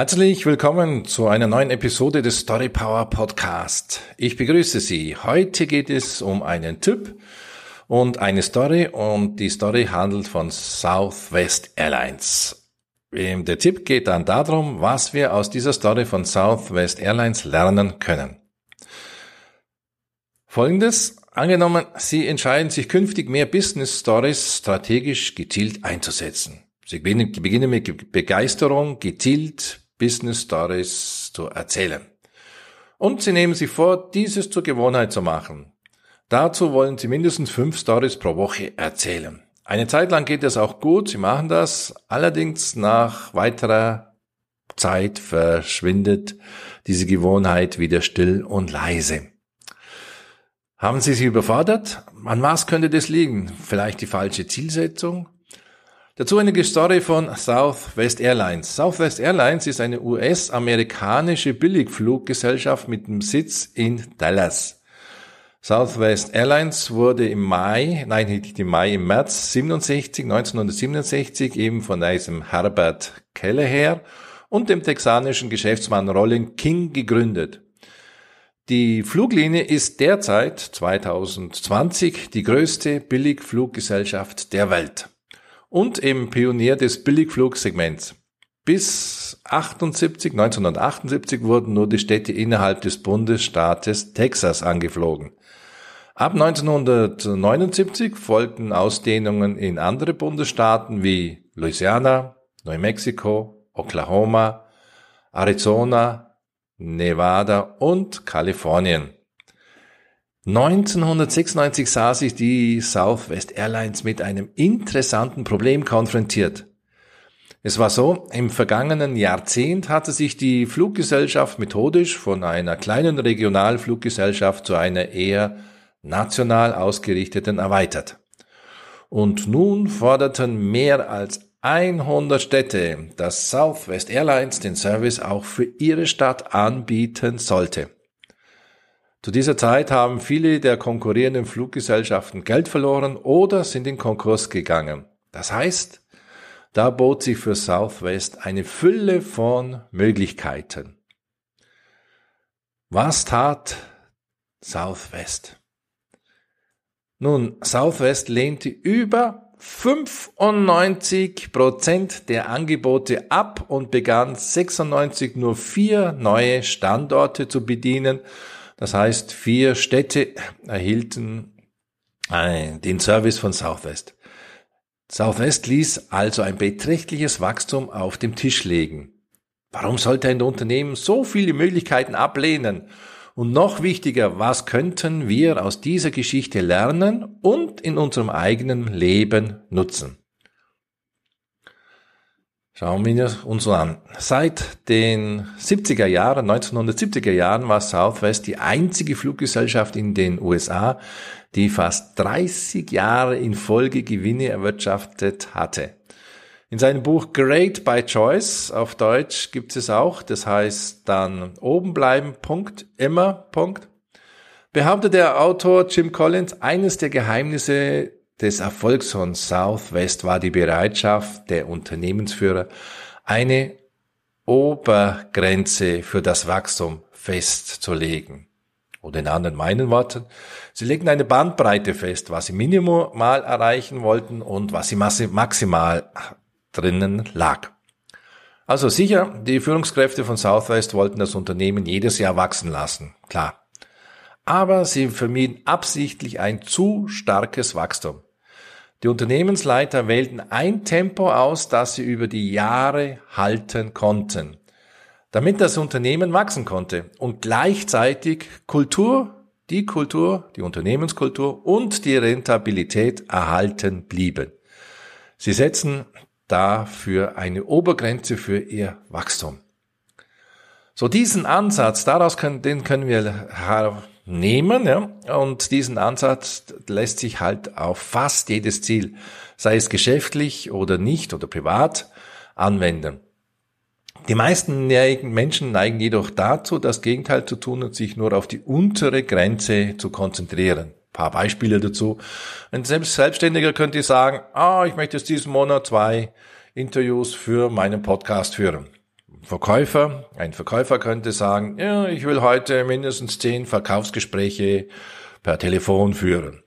Herzlich willkommen zu einer neuen Episode des Story Power Podcast. Ich begrüße Sie. Heute geht es um einen Tipp und eine Story und die Story handelt von Southwest Airlines. Der Tipp geht dann darum, was wir aus dieser Story von Southwest Airlines lernen können. Folgendes. Angenommen, Sie entscheiden sich künftig mehr Business Stories strategisch gezielt einzusetzen. Sie beginnen mit Begeisterung, gezielt Business Stories zu erzählen. Und Sie nehmen sich vor, dieses zur Gewohnheit zu machen. Dazu wollen Sie mindestens fünf Stories pro Woche erzählen. Eine Zeit lang geht es auch gut, Sie machen das, allerdings nach weiterer Zeit verschwindet diese Gewohnheit wieder still und leise. Haben Sie sich überfordert? An was könnte das liegen? Vielleicht die falsche Zielsetzung? Dazu eine Story von Southwest Airlines. Southwest Airlines ist eine US-amerikanische Billigfluggesellschaft mit dem Sitz in Dallas. Southwest Airlines wurde im Mai, nein, nicht im Mai, im März 67, 1967 eben von diesem Herbert Kelleher und dem texanischen Geschäftsmann Rollin King gegründet. Die Fluglinie ist derzeit 2020 die größte Billigfluggesellschaft der Welt und eben Pionier des Billigflugsegments. Bis 78, 1978 wurden nur die Städte innerhalb des Bundesstaates Texas angeflogen. Ab 1979 folgten Ausdehnungen in andere Bundesstaaten wie Louisiana, New Mexico, Oklahoma, Arizona, Nevada und Kalifornien. 1996 sah sich die Southwest Airlines mit einem interessanten Problem konfrontiert. Es war so, im vergangenen Jahrzehnt hatte sich die Fluggesellschaft methodisch von einer kleinen Regionalfluggesellschaft zu einer eher national ausgerichteten erweitert. Und nun forderten mehr als 100 Städte, dass Southwest Airlines den Service auch für ihre Stadt anbieten sollte. Zu dieser Zeit haben viele der konkurrierenden Fluggesellschaften Geld verloren oder sind in Konkurs gegangen. Das heißt, da bot sich für Southwest eine Fülle von Möglichkeiten. Was tat Southwest? Nun, Southwest lehnte über 95 Prozent der Angebote ab und begann 96 nur vier neue Standorte zu bedienen das heißt, vier Städte erhielten äh, den Service von Southwest. Southwest ließ also ein beträchtliches Wachstum auf dem Tisch legen. Warum sollte ein Unternehmen so viele Möglichkeiten ablehnen? Und noch wichtiger, was könnten wir aus dieser Geschichte lernen und in unserem eigenen Leben nutzen? Schauen wir uns an. Seit den 70er Jahren, 1970er Jahren war Southwest die einzige Fluggesellschaft in den USA, die fast 30 Jahre in Folge Gewinne erwirtschaftet hatte. In seinem Buch Great by Choice auf Deutsch gibt es auch, das heißt dann oben bleiben, Punkt, immer, Punkt, behauptet der Autor Jim Collins, eines der Geheimnisse des Erfolgs von Southwest war die Bereitschaft der Unternehmensführer, eine Obergrenze für das Wachstum festzulegen. Oder in anderen meinen Worten, sie legen eine Bandbreite fest, was sie minimal erreichen wollten und was sie maximal drinnen lag. Also sicher, die Führungskräfte von Southwest wollten das Unternehmen jedes Jahr wachsen lassen, klar. Aber sie vermieden absichtlich ein zu starkes Wachstum. Die Unternehmensleiter wählten ein Tempo aus, das sie über die Jahre halten konnten, damit das Unternehmen wachsen konnte und gleichzeitig Kultur, die Kultur, die Unternehmenskultur und die Rentabilität erhalten blieben. Sie setzen dafür eine Obergrenze für ihr Wachstum. So diesen Ansatz, daraus können, den können wir nehmen, ja, und diesen Ansatz lässt sich halt auf fast jedes Ziel, sei es geschäftlich oder nicht oder privat, anwenden. Die meisten Menschen neigen jedoch dazu, das Gegenteil zu tun und sich nur auf die untere Grenze zu konzentrieren. Ein paar Beispiele dazu. Ein Selbstständiger könnte sagen, ah, ich möchte jetzt diesen Monat zwei Interviews für meinen Podcast führen. Verkäufer, ein Verkäufer könnte sagen, ja, ich will heute mindestens zehn Verkaufsgespräche per Telefon führen.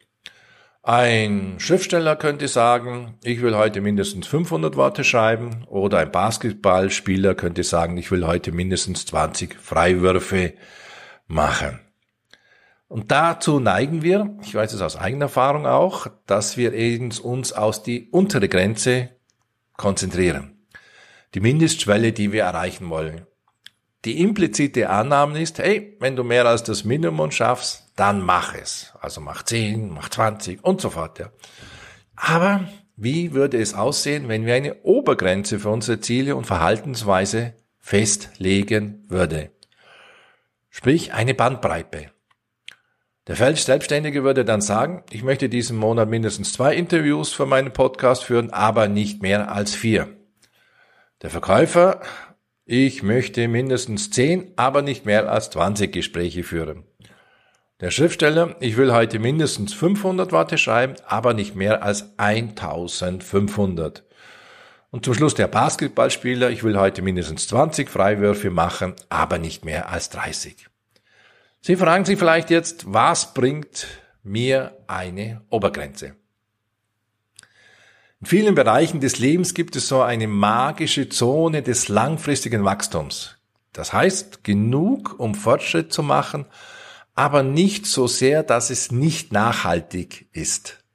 Ein Schriftsteller könnte sagen, ich will heute mindestens 500 Worte schreiben oder ein Basketballspieler könnte sagen, ich will heute mindestens 20 Freiwürfe machen. Und dazu neigen wir, ich weiß es aus eigener Erfahrung auch, dass wir uns aus die untere Grenze konzentrieren. Die Mindestschwelle, die wir erreichen wollen. Die implizite Annahme ist, hey, wenn du mehr als das Minimum schaffst, dann mach es. Also mach 10, mach 20 und so fort. Ja. Aber wie würde es aussehen, wenn wir eine Obergrenze für unsere Ziele und Verhaltensweise festlegen würde? Sprich eine Bandbreite. Der Selbstständige würde dann sagen, ich möchte diesen Monat mindestens zwei Interviews für meinen Podcast führen, aber nicht mehr als vier. Der Verkäufer, ich möchte mindestens zehn, aber nicht mehr als 20 Gespräche führen. Der Schriftsteller, ich will heute mindestens 500 Worte schreiben, aber nicht mehr als 1500. Und zum Schluss der Basketballspieler, ich will heute mindestens 20 Freiwürfe machen, aber nicht mehr als 30. Sie fragen sich vielleicht jetzt, was bringt mir eine Obergrenze? In vielen Bereichen des Lebens gibt es so eine magische Zone des langfristigen Wachstums. Das heißt, genug, um Fortschritt zu machen, aber nicht so sehr, dass es nicht nachhaltig ist.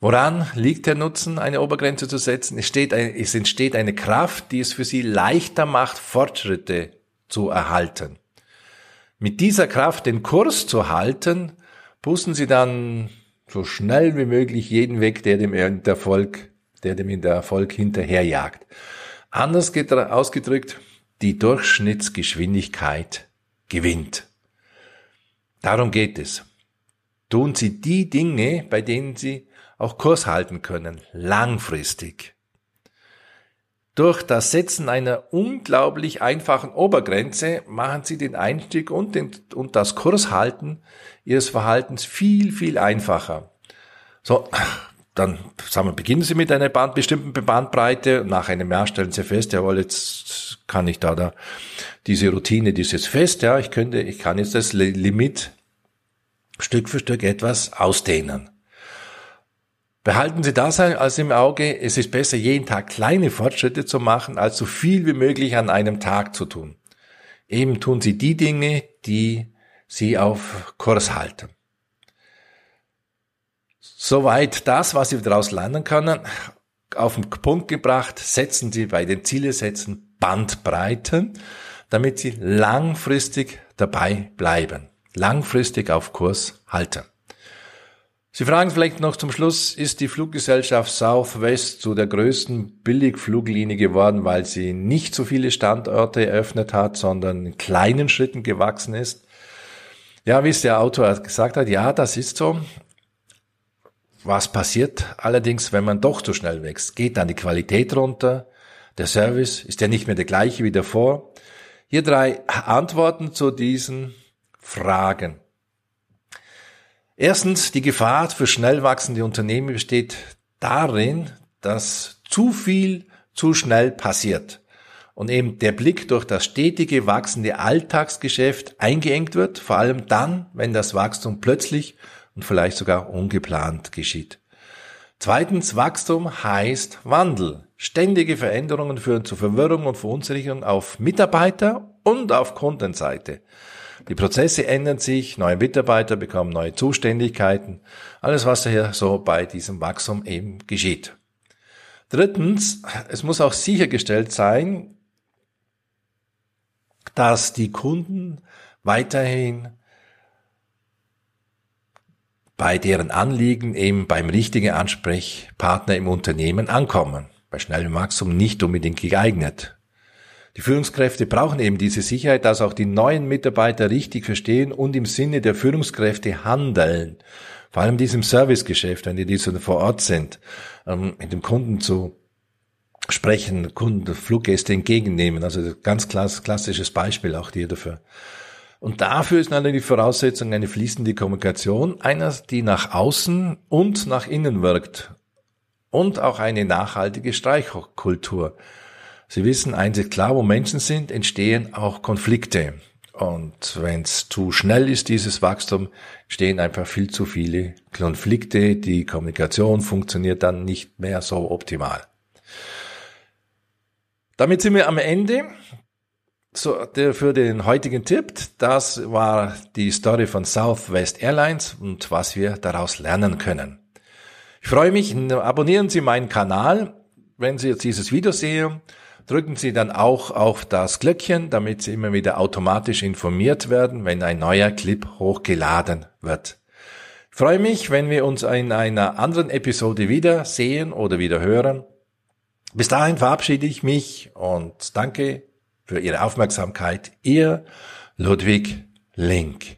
Woran liegt der Nutzen, eine Obergrenze zu setzen? Es, steht, es entsteht eine Kraft, die es für Sie leichter macht, Fortschritte zu erhalten. Mit dieser Kraft den Kurs zu halten, pusten Sie dann so schnell wie möglich jeden weg, der dem Erfolg, der dem Erfolg hinterherjagt. Anders ausgedrückt, die Durchschnittsgeschwindigkeit gewinnt. Darum geht es. Tun Sie die Dinge, bei denen Sie auch Kurs halten können, langfristig. Durch das Setzen einer unglaublich einfachen Obergrenze machen Sie den Einstieg und, den, und das Kurshalten Ihres Verhaltens viel, viel einfacher. So, dann sagen wir, beginnen Sie mit einer Band, bestimmten Bandbreite. Nach einem Jahr stellen Sie fest, jawohl, jetzt kann ich da, da, diese Routine, die ist jetzt fest, ja, ich könnte, ich kann jetzt das Limit Stück für Stück etwas ausdehnen. Behalten Sie das als im Auge, es ist besser, jeden Tag kleine Fortschritte zu machen, als so viel wie möglich an einem Tag zu tun. Eben tun Sie die Dinge, die Sie auf Kurs halten. Soweit das, was Sie daraus lernen können. Auf den Punkt gebracht, setzen Sie bei den Zielesetzen Bandbreiten, damit Sie langfristig dabei bleiben, langfristig auf Kurs halten. Sie fragen vielleicht noch zum Schluss, ist die Fluggesellschaft Southwest zu der größten Billigfluglinie geworden, weil sie nicht so viele Standorte eröffnet hat, sondern in kleinen Schritten gewachsen ist? Ja, wie es der Autor gesagt hat, ja, das ist so. Was passiert allerdings, wenn man doch zu schnell wächst? Geht dann die Qualität runter? Der Service ist ja nicht mehr der gleiche wie davor? Hier drei Antworten zu diesen Fragen. Erstens, die Gefahr für schnell wachsende Unternehmen besteht darin, dass zu viel zu schnell passiert und eben der Blick durch das stetige wachsende Alltagsgeschäft eingeengt wird, vor allem dann, wenn das Wachstum plötzlich und vielleicht sogar ungeplant geschieht. Zweitens, Wachstum heißt Wandel. Ständige Veränderungen führen zu Verwirrung und Verunsicherung auf Mitarbeiter und auf Kundenseite. Die Prozesse ändern sich, neue Mitarbeiter bekommen neue Zuständigkeiten, alles was daher so bei diesem Wachstum eben geschieht. Drittens, es muss auch sichergestellt sein, dass die Kunden weiterhin bei deren Anliegen eben beim richtigen Ansprechpartner im Unternehmen ankommen. Bei schnellem Wachstum nicht unbedingt geeignet. Die Führungskräfte brauchen eben diese Sicherheit, dass auch die neuen Mitarbeiter richtig verstehen und im Sinne der Führungskräfte handeln. Vor allem diesem Servicegeschäft, wenn die diese vor Ort sind, ähm, mit dem Kunden zu sprechen, Kunden, Fluggäste entgegennehmen. Also ganz klassisches Beispiel auch hier dafür. Und dafür ist natürlich die Voraussetzung eine fließende Kommunikation, einer, die nach außen und nach innen wirkt. Und auch eine nachhaltige Streichkultur. Sie wissen, eins ist klar, wo Menschen sind, entstehen auch Konflikte. Und wenn es zu schnell ist, dieses Wachstum, stehen einfach viel zu viele Konflikte. Die Kommunikation funktioniert dann nicht mehr so optimal. Damit sind wir am Ende für den heutigen Tipp. Das war die Story von Southwest Airlines und was wir daraus lernen können. Ich freue mich, abonnieren Sie meinen Kanal, wenn Sie jetzt dieses Video sehen drücken Sie dann auch auf das Glöckchen, damit Sie immer wieder automatisch informiert werden, wenn ein neuer Clip hochgeladen wird. Ich freue mich, wenn wir uns in einer anderen Episode wieder sehen oder wieder hören. Bis dahin verabschiede ich mich und danke für Ihre Aufmerksamkeit. Ihr Ludwig Link.